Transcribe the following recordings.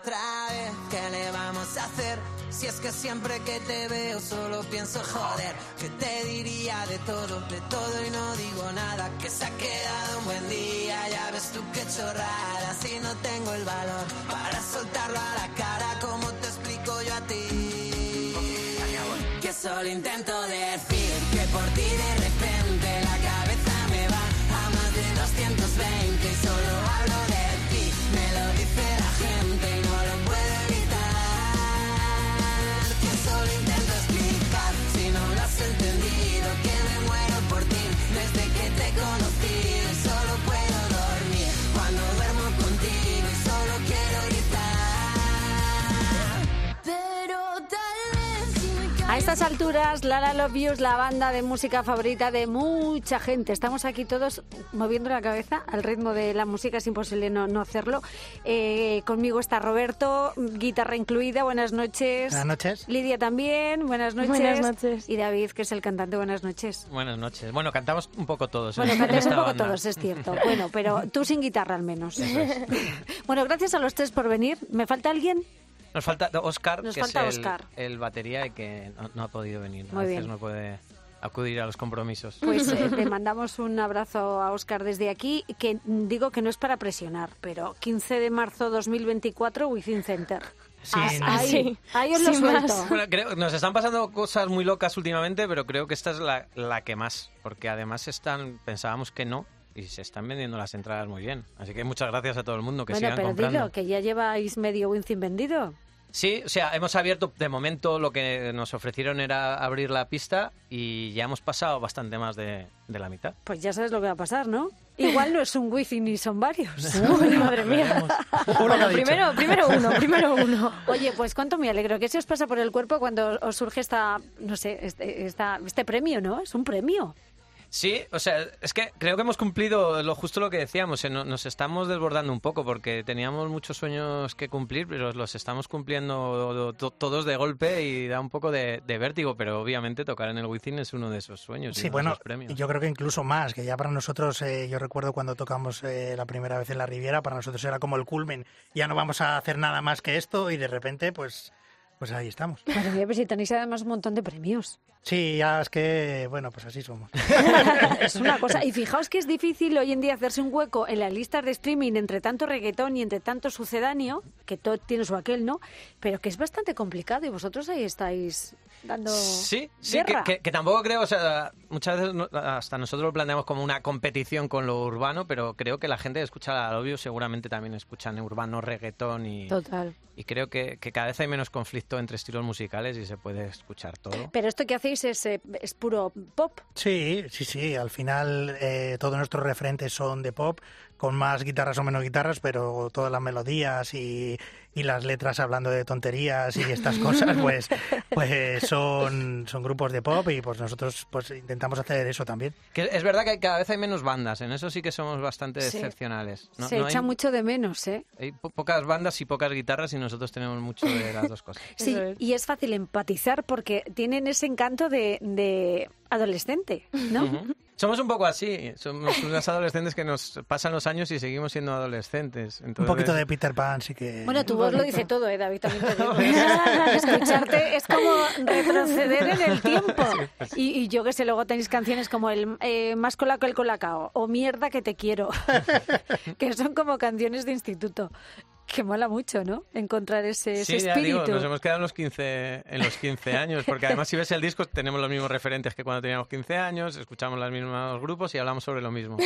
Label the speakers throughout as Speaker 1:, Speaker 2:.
Speaker 1: otra vez. ¿Qué le vamos a hacer? Si es que siempre que te veo solo pienso joder. ¿Qué te diría de todo, de todo y no digo nada? Que se ha quedado un buen día, ya ves tú qué chorrada. Si no tengo el valor para soltarlo a la cara, ¿cómo te explico yo a ti? Que solo intento decir que por ti de
Speaker 2: Lara Love You es la banda de música favorita de mucha gente. Estamos aquí todos moviendo la cabeza al ritmo de la música, es imposible no, no hacerlo. Eh, conmigo está Roberto, guitarra incluida, buenas noches.
Speaker 3: Buenas noches.
Speaker 2: Lidia también, buenas noches.
Speaker 4: Buenas noches.
Speaker 2: Y David, que es el cantante, buenas noches.
Speaker 5: Buenas noches. Bueno, cantamos un poco todos. ¿eh?
Speaker 2: Bueno,
Speaker 5: en
Speaker 2: cantamos un poco
Speaker 5: banda.
Speaker 2: todos, es cierto. Bueno, pero tú sin guitarra al menos. Bueno, gracias a los tres por venir. ¿Me falta alguien?
Speaker 5: Nos falta Oscar,
Speaker 2: Nos
Speaker 5: que
Speaker 2: falta
Speaker 5: es el,
Speaker 2: Óscar.
Speaker 5: el batería y que no, no ha podido venir.
Speaker 2: Muy
Speaker 5: a veces
Speaker 2: bien.
Speaker 5: no puede acudir a los compromisos.
Speaker 2: Pues eh, le mandamos un abrazo a Óscar desde aquí, que digo que no es para presionar, pero 15 de marzo 2024, Within Center.
Speaker 3: Sí,
Speaker 2: Ah,
Speaker 3: no.
Speaker 2: ahí,
Speaker 4: Sí.
Speaker 2: ahí os lo suelto.
Speaker 5: Bueno, creo, nos están pasando cosas muy locas últimamente, pero creo que esta es la, la que más, porque además están, pensábamos que no, y se están vendiendo las entradas muy bien. Así que muchas gracias a todo el mundo que
Speaker 2: Bueno,
Speaker 5: sigan
Speaker 2: pero
Speaker 5: comprando.
Speaker 2: dilo, que ya lleváis medio Within vendido.
Speaker 5: Sí, o sea, hemos abierto, de momento lo que nos ofrecieron era abrir la pista y ya hemos pasado bastante más de, de la mitad.
Speaker 2: Pues ya sabes lo que va a pasar, ¿no? Igual no es un Within ni son varios.
Speaker 4: Uy, madre mía. Bueno, primero, primero uno, primero uno.
Speaker 2: Oye, pues cuánto me alegro. ¿Qué se os pasa por el cuerpo cuando os surge esta, no sé, este, esta- este premio, ¿no? Es un premio.
Speaker 5: Sí, o sea, es que creo que hemos cumplido lo justo lo que decíamos. eh, no- Nos estamos desbordando un poco porque teníamos muchos sueños que cumplir, pero los estamos cumpliendo to- todos de golpe y da un poco de, de vértigo. Pero obviamente tocar en el Wizzing es uno de esos sueños. y
Speaker 3: Sí,
Speaker 5: de
Speaker 3: bueno,
Speaker 5: premios.
Speaker 3: yo creo que incluso más, que ya para nosotros, eh, yo recuerdo cuando tocamos eh, la primera vez en la Riviera, para nosotros era como el culmen, ya no vamos a hacer nada más que esto y de repente, pues, pues ahí estamos.
Speaker 2: Mía, pues si tenéis además un montón de premios.
Speaker 3: Sí, ya es que, bueno, pues así somos.
Speaker 2: Es una cosa. Y fijaos que es difícil hoy en día hacerse un hueco en las listas de streaming entre tanto reggaetón y entre tanto sucedáneo, que todo tiene su aquel, ¿no? Pero que es bastante complicado y vosotros ahí estáis dando.
Speaker 5: Sí, sí, que, que- que tampoco creo, o sea, muchas veces hasta nosotros lo planteamos como una competición con lo urbano, pero creo que la gente que escucha al obvio seguramente también escuchan urbano, reggaetón y,
Speaker 2: Total.
Speaker 5: y creo que, que cada vez hay menos conflicto entre estilos musicales y se puede escuchar todo.
Speaker 2: Pero esto que hacéis es, eh, es puro pop.
Speaker 3: Sí, sí, sí, al final eh, todos nuestros referentes son de pop, con más guitarras o menos guitarras, pero todas las melodías y, y las letras hablando de tonterías y estas cosas, pues, pues son, son grupos de pop y pues nosotros pues intentamos hacer eso también.
Speaker 5: Que es verdad que cada vez hay menos bandas, en eso sí que somos bastante
Speaker 2: Sí.
Speaker 5: excepcionales. No-
Speaker 2: Se
Speaker 5: no
Speaker 2: echa
Speaker 5: hay,
Speaker 2: mucho de menos, ¿eh?
Speaker 5: hay po- pocas bandas y pocas guitarras y nosotros tenemos mucho de las dos cosas.
Speaker 2: Sí, y es fácil empatizar porque tienen ese encanto de, de adolescente, ¿no?
Speaker 5: Somos un poco así, somos unos adolescentes que nos pasan los años y seguimos siendo adolescentes.
Speaker 3: Un poquito de Peter Pan sí que...
Speaker 2: Bueno, tu voz lo dice todo, ¿eh, David? También te digo. Escucharte es como retroceder en el tiempo. Y, y yo que sé, luego tenéis canciones como el eh, Más cola que el colacao o Mierda que te quiero, que son como canciones de instituto. Que mola mucho, ¿no? Encontrar ese, ese
Speaker 5: Sí, ya
Speaker 2: espíritu.
Speaker 5: digo, nos hemos quedado en los 15, en los 15 años, porque además si ves el disco tenemos los mismos referentes que cuando teníamos 15 años, escuchamos los mismos grupos y hablamos sobre lo mismo.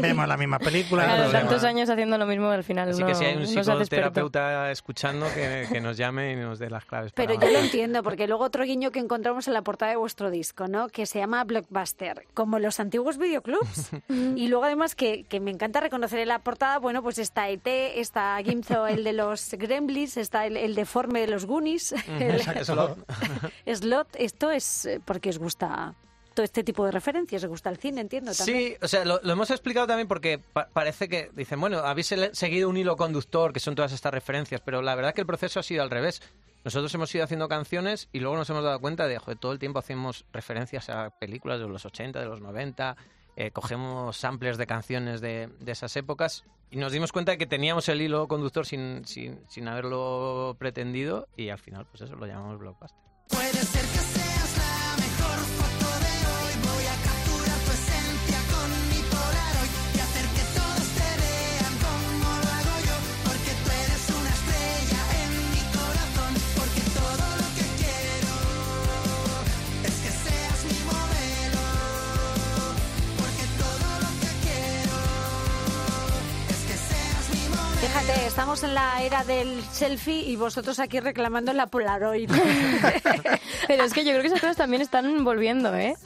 Speaker 3: Vemos la misma película.
Speaker 4: Claro, tantos años haciendo lo mismo al final
Speaker 5: Así
Speaker 4: uno,
Speaker 5: que si hay un psicoterapeuta escuchando, que, que nos llame y nos dé las claves. para
Speaker 2: Pero yo lo entiendo, porque luego otro guiño que encontramos en la portada de vuestro disco, ¿no? Que se llama Blockbuster, como los antiguos videoclubs. y luego además que, que me encanta reconocer en la portada, bueno, pues está ET, está Gimzo, el de los Gremlins, está el, el deforme de los Goonies, el
Speaker 5: Exacto.
Speaker 2: Slot. Esto es porque os gusta todo este tipo de referencias, os gusta el cine, entiendo también.
Speaker 5: Sí, o sea, lo, lo hemos explicado también porque pa- parece que dicen, bueno, habéis seguido un hilo conductor, que son todas estas referencias, pero la verdad que el proceso ha sido al revés. Nosotros hemos ido haciendo canciones y luego nos hemos dado cuenta de, joder, todo el tiempo hacemos referencias a películas de los 80, de los 90, eh, cogemos samplers de canciones de, de esas épocas y nos dimos cuenta de que teníamos el hilo conductor sin, sin, sin haberlo pretendido y al final pues eso lo llamamos blockbuster.
Speaker 1: Puede ser que seas la mejor foto de hoy.
Speaker 2: Estamos en la era del selfie y vosotros aquí reclamando la Polaroid.
Speaker 4: Pero es que yo creo que esas cosas también están volviendo, ¿eh?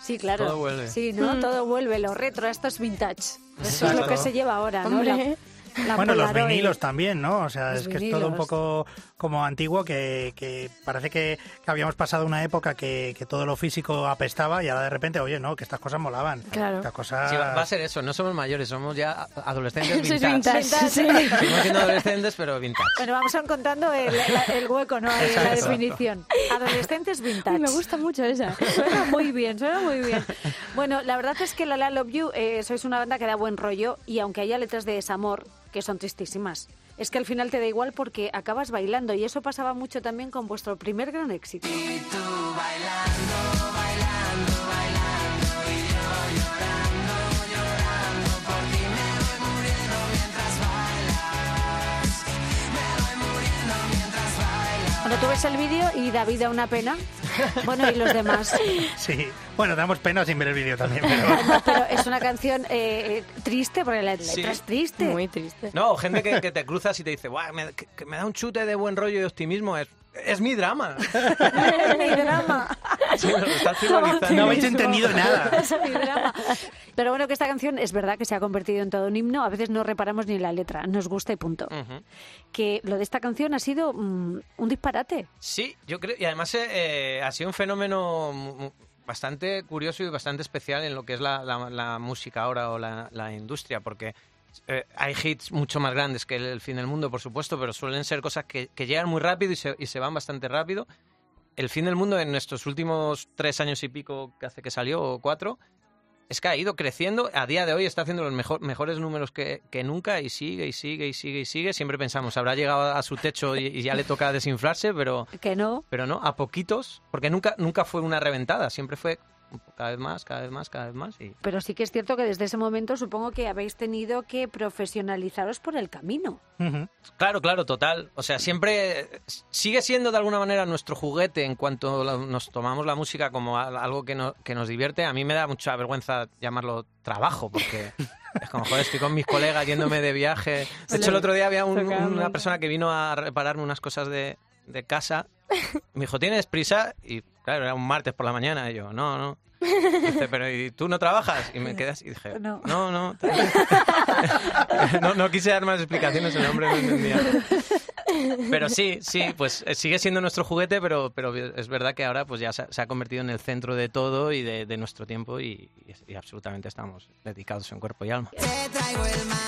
Speaker 2: Sí, claro.
Speaker 5: Todo vuelve.
Speaker 2: Sí, ¿no?
Speaker 4: Mm.
Speaker 2: Todo vuelve. Lo retro, esto es vintage. Eso es lo que se lleva ahora, ¿no?
Speaker 4: Hombre.
Speaker 2: La- la
Speaker 3: Bueno, los
Speaker 2: Polaroid.
Speaker 3: vinilos también, ¿no? O sea,
Speaker 2: Los
Speaker 3: es que es todo un poco como antiguo, que, que parece que, que habíamos pasado una época que, que todo lo físico apestaba y ahora de repente, oye, no, que estas cosas molaban.
Speaker 4: Claro.
Speaker 3: Estas cosas...
Speaker 5: Sí, va, a ser eso, no somos mayores, somos ya adolescentes
Speaker 4: Sois
Speaker 5: vintage.
Speaker 4: vintage, sí.
Speaker 5: Seguimos siendo adolescentes, pero vintage.
Speaker 2: Bueno, vamos encontrando el, la- el hueco, ¿no? Ahí, la definición. Adolescentes vintage.
Speaker 4: Me gusta mucho esa.
Speaker 2: Suena muy bien, suena muy bien. Bueno, la verdad es que La La Love You eh, sois una banda que da buen rollo y aunque haya letras de desamor, que son tristísimas, es que al final te da igual porque acabas bailando y eso pasaba mucho también con vuestro primer gran éxito. Bueno, tú ves el vídeo y David da una pena. Bueno, y los demás.
Speaker 3: Sí, bueno, damos pena sin ver el vídeo también, pero...
Speaker 2: No, pero es una canción eh, eh, triste porque la letra
Speaker 5: Sí.
Speaker 2: es triste.
Speaker 4: Muy triste.
Speaker 5: No, gente que, que te cruzas y te dice, "Buah, me, que, que me da un chute de buen rollo y optimismo. Es, es mi drama.
Speaker 2: Es mi drama.
Speaker 3: No habéis entendido nada.
Speaker 2: Pero bueno, que esta canción es verdad que se ha convertido en todo un himno. A veces no reparamos ni en la letra, nos gusta y punto. Que lo de esta canción ha sido mm, un disparate.
Speaker 5: Sí, yo creo, y además eh, eh, ha sido un fenómeno bastante curioso y bastante especial en lo que es la, la- la música ahora o la, la industria, porque eh, hay hits mucho más grandes que el, el fin del mundo, por supuesto, pero suelen ser cosas que, que llegan muy rápido y se, y se van bastante rápido. El fin del mundo en estos últimos tres años y pico que hace que salió, o cuatro, es que ha ido creciendo. A día de hoy está haciendo los mejor- mejores números que, que nunca y sigue y sigue y sigue y sigue. Siempre pensamos, habrá llegado a su techo y, y ya le toca desinflarse, pero,
Speaker 2: Que no.
Speaker 5: pero no, a poquitos, porque nunca, nunca fue una reventada, siempre fue cada vez más, cada vez más, cada vez más. Y...
Speaker 2: Pero sí que es cierto que desde ese momento supongo que habéis tenido que profesionalizaros por el camino.
Speaker 5: Claro, claro, total. O sea, siempre eh, sigue siendo de alguna manera nuestro juguete en cuanto nos tomamos la música como al- algo que, no- que nos divierte. A mí me da mucha vergüenza llamarlo trabajo, porque es como, joder, estoy con mis colegas yéndome de viaje. De hecho, el otro día había un- una persona que vino a repararme unas cosas de, de casa. Me dijo, ¿tienes prisa? Y claro, era un martes por la mañana. Y yo, no, no. Dice, pero ¿y tú no trabajas? Y me quedas y dije,
Speaker 2: No.
Speaker 5: no, no. no, no quise dar más explicaciones, el hombre no entendía. Pero sí, sí, pues eh, sigue siendo nuestro juguete, pero, pero es verdad que ahora pues ya se, ha- se ha convertido en el centro de todo y de, de nuestro tiempo y, y- y absolutamente estamos dedicados en cuerpo y alma.
Speaker 1: Te traigo el mar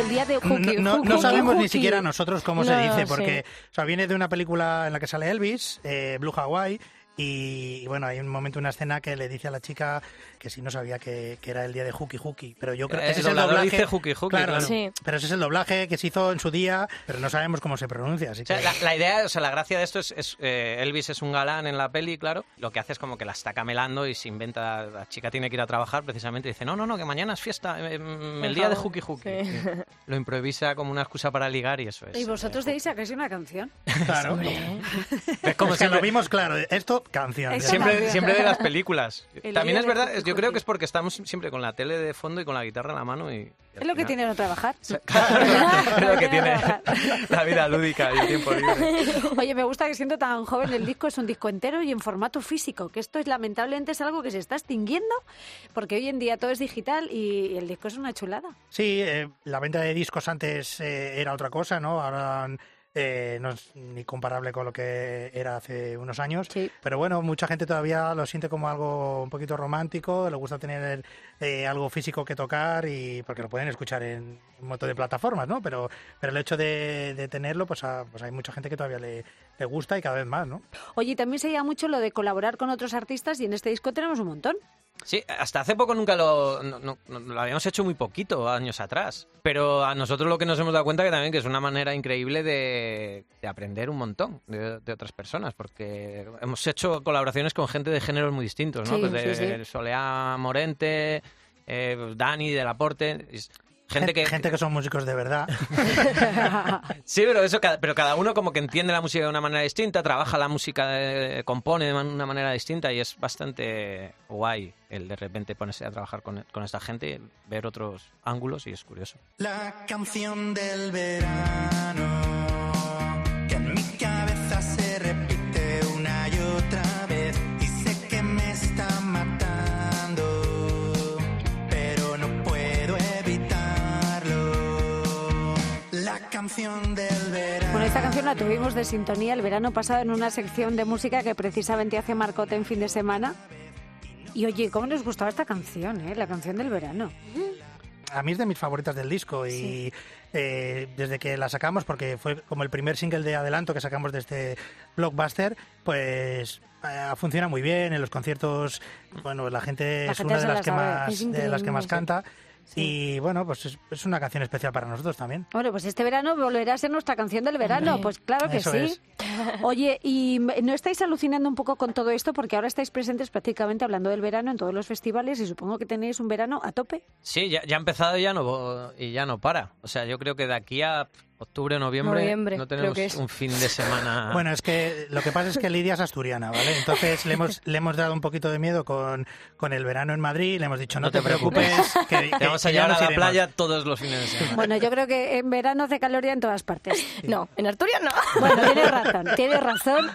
Speaker 1: el
Speaker 2: día de
Speaker 3: No, sabemos ni siquiera nosotros cómo se dice,
Speaker 4: sí.
Speaker 3: porque o sea, viene de una película en la que sale Elvis, eh, Blue Hawaii, y, bueno, hay un momento, una escena que le dice a la chica que sí no sabía que, que era el día de Hooky Hooky, pero yo creo
Speaker 5: Eh,
Speaker 3: que ese
Speaker 5: el
Speaker 3: es el doblaje.
Speaker 5: dice Hooky Hooky,
Speaker 3: claro,
Speaker 5: claro.
Speaker 4: Sí.
Speaker 3: pero ese es el doblaje que se hizo en su día, pero no sabemos cómo se pronuncia, así
Speaker 5: O sea,
Speaker 3: que...
Speaker 5: la, la idea, o sea, la gracia de esto es, es, eh, Elvis es un galán en la peli, claro. Lo que hace es como que la está camelando y se inventa, la chica tiene que ir a trabajar precisamente y dice, no, no, no, que mañana es fiesta, eh, mm, el día de Hooky Hooky.
Speaker 4: Sí.
Speaker 5: Y Lo improvisa como una excusa para ligar y eso es.
Speaker 2: Y vosotros
Speaker 5: eh,
Speaker 2: deis a que es una canción.
Speaker 3: Claro.
Speaker 5: Es como
Speaker 3: Es que lo vimos claro, esto, canción.
Speaker 5: Siempre,
Speaker 2: canción.
Speaker 5: siempre de las películas.
Speaker 2: El
Speaker 5: También es verdad, yo creo que es porque estamos siempre con la tele de fondo y con la guitarra en la mano y...
Speaker 2: Es lo que tiene no trabajar.
Speaker 5: Es lo que
Speaker 2: Tiene
Speaker 5: la vida lúdica y el tiempo libre.
Speaker 2: Oye, me gusta que siendo tan joven el disco es un disco entero y en formato físico, que esto es lamentablemente es algo que se está extinguiendo porque hoy en día todo es digital y el disco es una chulada.
Speaker 3: Sí, eh, la venta de discos antes eh, era otra cosa, ¿no? Ahora eh, no es ni comparable con lo que era hace unos años.
Speaker 2: Sí.
Speaker 3: Pero bueno, mucha gente todavía lo siente como algo un poquito romántico, le gusta tener eh, algo físico que tocar y porque lo pueden escuchar en un montón de plataformas, ¿no? Pero, pero el hecho de, de tenerlo, pues, a- pues hay mucha gente que todavía le, le gusta y cada vez más, ¿no?
Speaker 2: Oye, y también se llama mucho lo de colaborar con otros artistas y en este disco tenemos un montón.
Speaker 5: Sí, hasta hace poco nunca lo, no- no- no- lo habíamos hecho muy poquito, años atrás. Pero a nosotros lo que nos hemos dado cuenta que también que es una manera increíble de, de aprender un montón de, de otras personas, porque hemos hecho colaboraciones con gente de géneros muy distintos, ¿no?
Speaker 2: Sí,
Speaker 5: Pues de
Speaker 2: sí, sí.
Speaker 5: Soleá Morente, eh, Dani del Aporte, gente que...
Speaker 3: gente que son músicos de verdad.
Speaker 5: Sí, pero eso, cada- pero cada uno como que entiende la música de una manera distinta, trabaja la música, compone de una manera distinta y es bastante guay el de repente ponerse a trabajar con, con esta gente, y ver otros ángulos y es curioso.
Speaker 1: La canción del verano que en mi cabeza canción del verano.
Speaker 2: Bueno, esta canción la tuvimos de sintonía el verano pasado en una sección de música que precisamente hace Marcote en fin de semana. Y oye, ¿cómo nos gustaba esta canción, eh? La canción del verano.
Speaker 3: A mí es de mis favoritas del disco y eh, desde que la sacamos, porque fue como el primer single de adelanto que sacamos de este blockbuster, pues eh, funciona muy bien en los conciertos. Bueno, la gente
Speaker 2: La
Speaker 3: es
Speaker 2: gente
Speaker 3: una de
Speaker 2: la
Speaker 3: las que
Speaker 2: sabe.
Speaker 3: más
Speaker 2: Es
Speaker 3: de las que más
Speaker 2: increíble, sí. Sí.
Speaker 3: y bueno, pues es, es una canción especial para nosotros también.
Speaker 2: Bueno, pues este verano volverá a ser nuestra canción del verano. Pues claro que
Speaker 3: eso
Speaker 2: sí.
Speaker 3: es.
Speaker 2: Oye, ¿y no estáis alucinando un poco con todo esto? Porque ahora estáis presentes prácticamente hablando del verano en todos los festivales y supongo que tenéis un verano a tope.
Speaker 5: Sí, ya, ya ha empezado y ya no, y ya no para. O sea, yo creo que de aquí a octubre o noviembre,
Speaker 4: Noviembre,
Speaker 5: no
Speaker 4: creo
Speaker 5: tenemos
Speaker 4: que es.
Speaker 5: un fin de semana.
Speaker 3: Bueno, es que lo que pasa es que Lidia es asturiana, ¿vale? Entonces le hemos, le hemos dado un poquito de miedo con, con el verano en Madrid, le hemos dicho, no,
Speaker 5: No
Speaker 3: te,
Speaker 5: te
Speaker 3: preocupes, que,
Speaker 5: te
Speaker 3: que-
Speaker 5: vamos a llevar a la
Speaker 3: iremos".
Speaker 5: playa todos los fines de semana.
Speaker 2: Bueno, yo creo que en verano hace calor ya en todas partes.
Speaker 4: No, en Asturias no.
Speaker 2: Bueno, tienes razón, tienes razón.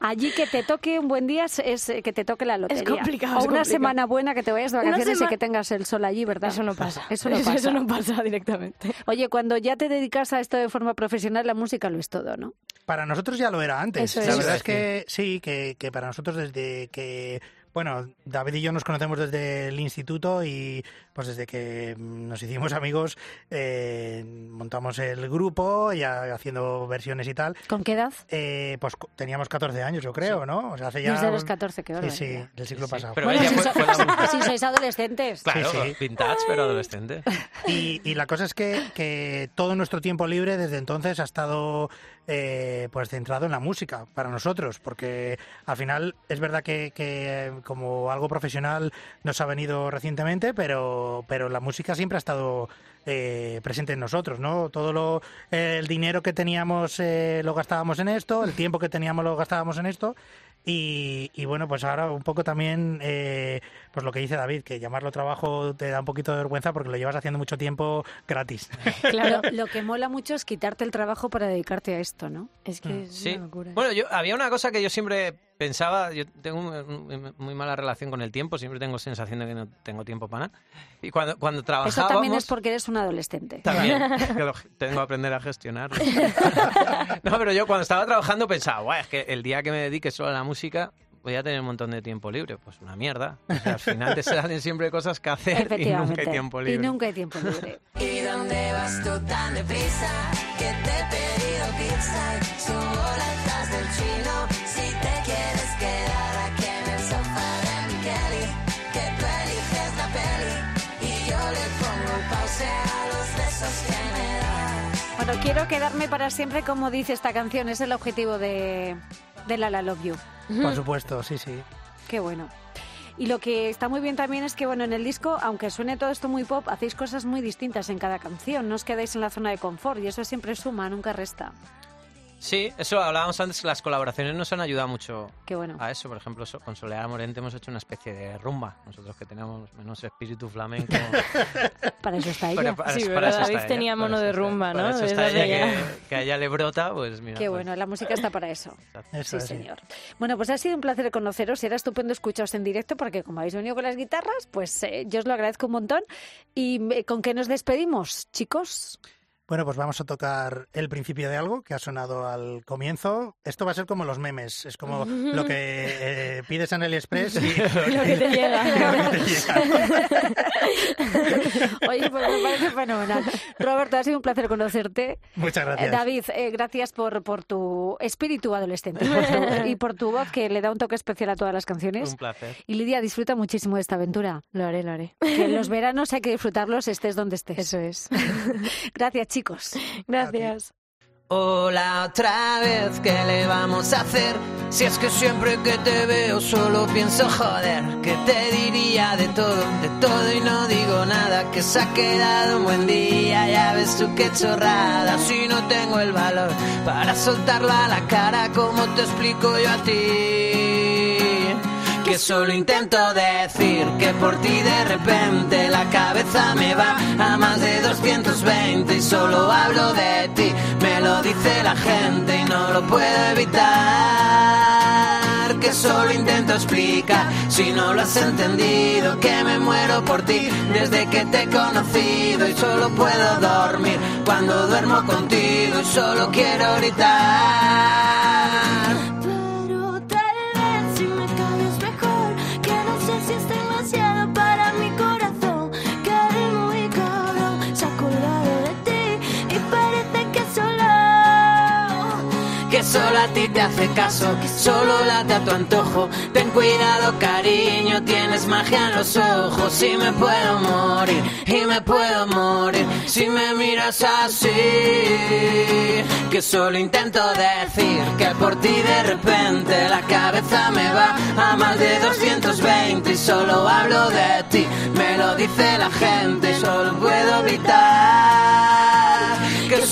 Speaker 2: Allí que te toque un buen día es, es, eh, que te toque la lotería.
Speaker 4: complicado,
Speaker 2: O
Speaker 4: es
Speaker 2: una
Speaker 4: complicado.
Speaker 2: semana buena que te vayas de vacaciones y que tengas el sol allí, ¿verdad?
Speaker 4: Eso no pasa.
Speaker 2: Eso no pasa.
Speaker 4: Eso no pasa directamente.
Speaker 2: Oye, cuando ya te dedicas a esto de forma profesional, la música lo es todo, ¿no?
Speaker 3: Para nosotros ya lo era antes.
Speaker 2: Eso
Speaker 3: la
Speaker 2: es.
Speaker 3: verdad es que sí, que, que para nosotros desde que, bueno, David y yo nos conocemos desde el instituto y pues desde que nos hicimos amigos eh, montamos el grupo ya haciendo versiones y tal.
Speaker 2: ¿Con qué edad?
Speaker 3: Eh, pues teníamos 14 años, yo creo, ¿no? O sea, hace ya...
Speaker 2: Desde los
Speaker 3: un-
Speaker 2: 14, qué
Speaker 3: Sí, sí, del siglo
Speaker 5: Sí,
Speaker 3: pasado.
Speaker 5: pero
Speaker 2: Bueno,
Speaker 5: ella
Speaker 2: si,
Speaker 5: fue-
Speaker 2: so-
Speaker 5: fue la-
Speaker 2: si sois adolescentes.
Speaker 5: Claro,
Speaker 3: Sí, sí.
Speaker 5: vintage, pero adolescente.
Speaker 3: Y, y la cosa es que, que todo nuestro tiempo libre desde entonces ha estado eh, pues centrado en la música para nosotros, porque al final es verdad que, que como algo profesional nos ha venido recientemente, pero, pero la música siempre ha estado eh, presente en nosotros, ¿no? Todo lo, el dinero que teníamos eh, lo gastábamos en esto, el tiempo que teníamos lo gastábamos en esto. Y, y bueno, pues ahora un poco también, eh, pues lo que dice David, que llamarlo trabajo te da un poquito de vergüenza porque lo llevas haciendo mucho tiempo gratis.
Speaker 2: Claro, lo que mola mucho es quitarte el trabajo para dedicarte a esto, ¿no?
Speaker 4: Es que es
Speaker 5: Sí.
Speaker 4: una locura.
Speaker 5: Bueno, yo había una cosa que yo siempre pensaba, yo tengo un- muy mala relación con el tiempo, siempre tengo sensación de que no tengo tiempo para nada. Y cuando, cuando trabajábamos...
Speaker 2: Eso también es porque eres un adolescente.
Speaker 5: También, que lo- tengo que aprender a gestionar. no, pero yo cuando estaba trabajando pensaba, "Buah, es que el día que me dedique solo a la música voy a tener un montón de tiempo libre. Pues una mierda. O sea, al final te salen siempre cosas que hacer y nunca hay tiempo
Speaker 2: Y
Speaker 5: libre.
Speaker 2: nunca hay tiempo libre.
Speaker 1: ¿Y dónde vas tú tan deprisa? Que te he pedido pizza y subo las del chino. Si te quieres quedar aquí en el sofá de mi Kelly, que tú eliges la peli y yo le pongo pause a los besos que me das.
Speaker 2: Bueno, quiero quedarme para siempre, como dice esta canción. Es el objetivo de, de La La Love You.
Speaker 3: Por supuesto, sí, sí.
Speaker 2: Qué bueno. Y lo que está muy bien también es que, bueno, en el disco, aunque suene todo esto muy pop, hacéis cosas muy distintas en cada canción. No os quedáis en la zona de confort y eso siempre suma, nunca resta.
Speaker 5: Sí, eso hablábamos antes, las colaboraciones nos han ayudado mucho
Speaker 2: Qué bueno.
Speaker 5: a eso. Por ejemplo, con Soledad Morente hemos hecho una especie de rumba. Nosotros que tenemos menos espíritu flamenco.
Speaker 2: Para eso está ella.
Speaker 5: Para- para-
Speaker 4: Sí,
Speaker 5: para
Speaker 4: ¿verdad?
Speaker 5: eso está
Speaker 4: David tenía mono de rumba,
Speaker 5: para
Speaker 4: ¿no?
Speaker 5: eso está ella, que, que a ella le brota, pues mira.
Speaker 2: Qué
Speaker 5: pues-
Speaker 2: bueno, la música está para eso.
Speaker 3: Eso
Speaker 2: Sí,
Speaker 3: es, sí.
Speaker 2: señor. Bueno, pues ha sido un placer conoceros. Era estupendo escucharos en directo porque como habéis venido con las guitarras, pues eh, yo os lo agradezco un montón. ¿Y eh, con qué nos despedimos, chicos?
Speaker 3: Bueno, pues vamos a tocar el principio de algo que ha sonado al comienzo. Esto va a ser como los memes, es como lo que eh, pides en AliExpress y
Speaker 4: lo que te llega.
Speaker 2: Oye, pues me parece fenomenal. Roberto, ha sido un placer conocerte.
Speaker 3: Muchas
Speaker 2: Eh,
Speaker 3: gracias.
Speaker 2: David, eh, gracias por, por tu espíritu adolescente y por tu- y por tu voz que le da un toque especial a todas las canciones.
Speaker 5: Un placer.
Speaker 2: Y Lidia, disfruta muchísimo de esta aventura.
Speaker 4: Lo haré, lo haré.
Speaker 2: Que los veranos hay que disfrutarlos estés donde estés.
Speaker 4: Eso es.
Speaker 2: Gracias, chicos.
Speaker 4: Gracias.
Speaker 1: Hola otra vez, ¿qué le vamos a hacer? Si es que siempre que te veo solo pienso joder, que te diría de todo, de todo y no digo nada, que se ha quedado un buen día, ya ves tú qué chorrada, si no tengo el valor para soltarla a la cara, como te explico yo a ti? Que solo intento decir que por ti de repente la cabeza me va a más de 220 y solo hablo de ti, me lo dice la gente y no lo puedo evitar. Que solo intento explicar si no lo has entendido, que me muero por ti desde que te he conocido y solo puedo dormir cuando duermo contigo y solo quiero gritar.
Speaker 6: Ti
Speaker 1: te hace caso, solo late a tu antojo. Ten cuidado, cariño, tienes magia en los ojos. Y me puedo morir, y me puedo morir si me miras así. Que solo intento decir que por ti de repente la cabeza me va a más de 220 y solo hablo de ti. Me lo dice la gente, solo puedo gritar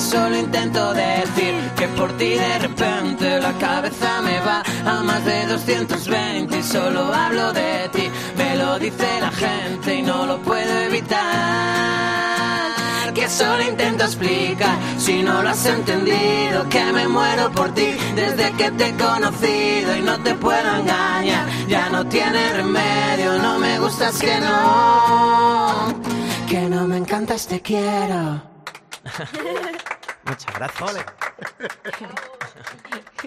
Speaker 1: solo intento decir que por ti de repente la cabeza me va a más de 220 y solo hablo de ti, me lo dice la gente y no lo puedo evitar. Que solo intento explicar si no lo has entendido, que me muero por ti desde que te he conocido y no te puedo engañar, ya no tiene remedio, no me gustas que no, que no me encantas, te quiero.
Speaker 5: Muchas gracias.